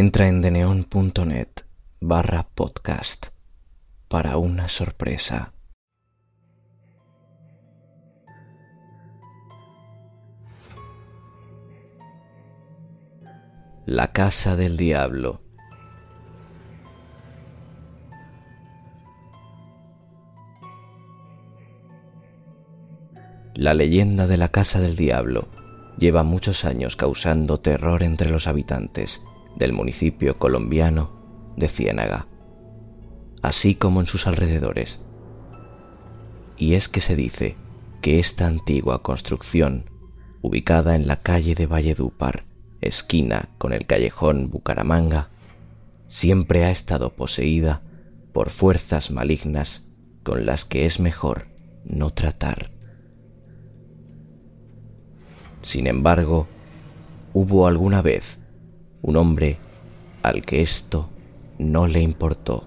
Entra en deneon.net barra podcast para una sorpresa. La Casa del Diablo. La leyenda de la Casa del Diablo lleva muchos años causando terror entre los habitantes del municipio colombiano de Ciénaga, así como en sus alrededores. Y es que se dice que esta antigua construcción, ubicada en la calle de Valledupar, esquina con el callejón Bucaramanga, siempre ha estado poseída por fuerzas malignas con las que es mejor no tratar. Sin embargo, hubo alguna vez un hombre al que esto no le importó.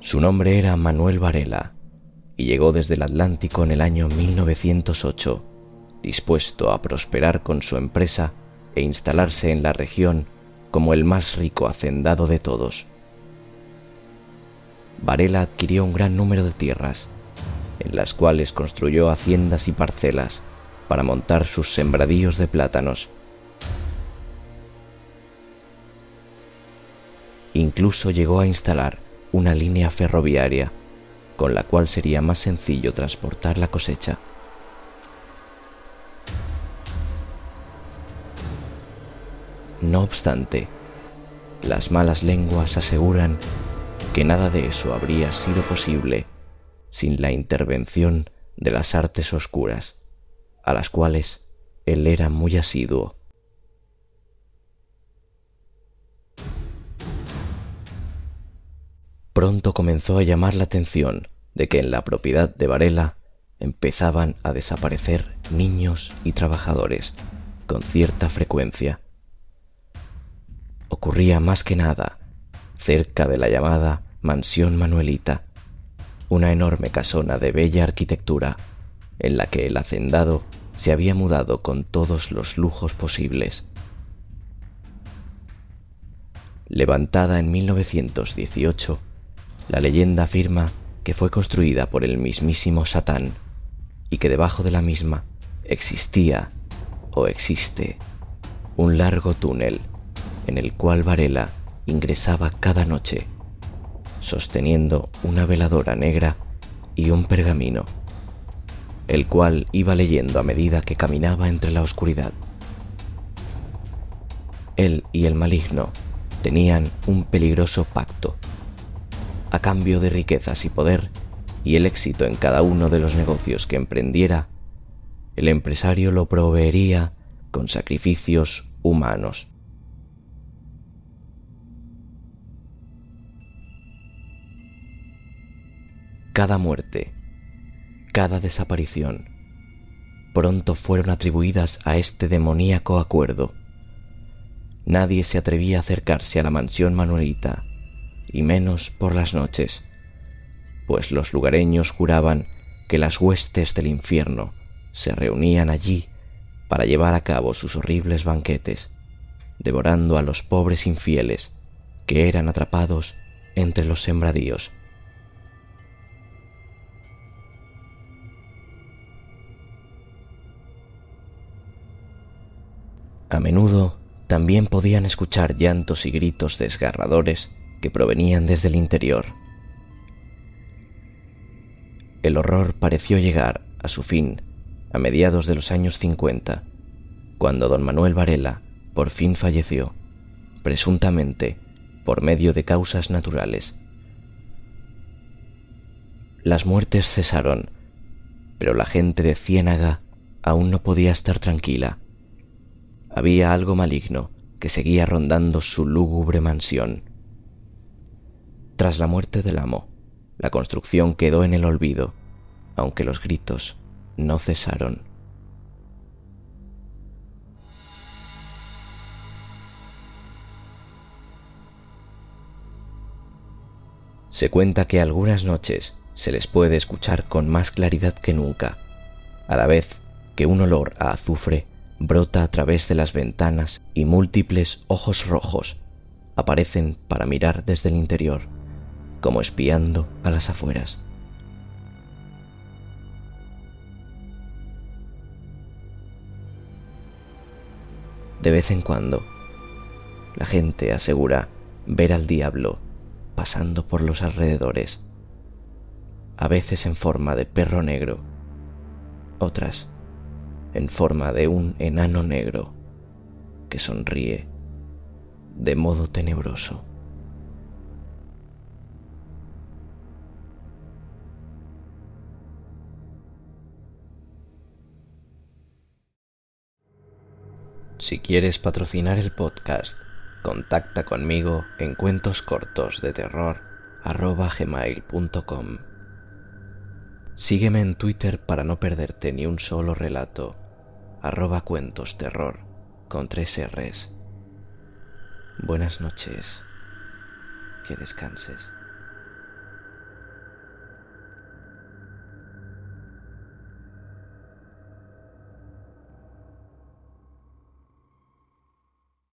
Su nombre era Manuel Varela y llegó desde el Atlántico en el año 1908, dispuesto a prosperar con su empresa e instalarse en la región como el más rico hacendado de todos. Varela adquirió un gran número de tierras, en las cuales construyó haciendas y parcelas para montar sus sembradíos de plátanos. Incluso llegó a instalar una línea ferroviaria con la cual sería más sencillo transportar la cosecha. No obstante, las malas lenguas aseguran que nada de eso habría sido posible sin la intervención de las artes oscuras, a las cuales él era muy asiduo. Pronto comenzó a llamar la atención de que en la propiedad de Varela empezaban a desaparecer niños y trabajadores con cierta frecuencia. Ocurría más que nada cerca de la llamada Mansión Manuelita, una enorme casona de bella arquitectura en la que el hacendado se había mudado con todos los lujos posibles. Levantada en 1918, la leyenda afirma que fue construida por el mismísimo Satán y que debajo de la misma existía o existe un largo túnel en el cual Varela ingresaba cada noche sosteniendo una veladora negra y un pergamino, el cual iba leyendo a medida que caminaba entre la oscuridad. Él y el maligno tenían un peligroso pacto. A cambio de riquezas y poder y el éxito en cada uno de los negocios que emprendiera, el empresario lo proveería con sacrificios humanos. Cada muerte, cada desaparición, pronto fueron atribuidas a este demoníaco acuerdo. Nadie se atrevía a acercarse a la mansión manuelita, y menos por las noches, pues los lugareños juraban que las huestes del infierno se reunían allí para llevar a cabo sus horribles banquetes, devorando a los pobres infieles que eran atrapados entre los sembradíos. A menudo también podían escuchar llantos y gritos desgarradores que provenían desde el interior. El horror pareció llegar a su fin a mediados de los años 50, cuando don Manuel Varela por fin falleció, presuntamente por medio de causas naturales. Las muertes cesaron, pero la gente de Ciénaga aún no podía estar tranquila había algo maligno que seguía rondando su lúgubre mansión. Tras la muerte del amo, la construcción quedó en el olvido, aunque los gritos no cesaron. Se cuenta que algunas noches se les puede escuchar con más claridad que nunca, a la vez que un olor a azufre brota a través de las ventanas y múltiples ojos rojos aparecen para mirar desde el interior, como espiando a las afueras. De vez en cuando, la gente asegura ver al diablo pasando por los alrededores, a veces en forma de perro negro, otras en forma de un enano negro que sonríe de modo tenebroso. Si quieres patrocinar el podcast, contacta conmigo en cuentos cortos de terror. Sígueme en Twitter para no perderte ni un solo relato arroba cuentos terror con tres R's. Buenas noches, que descanses.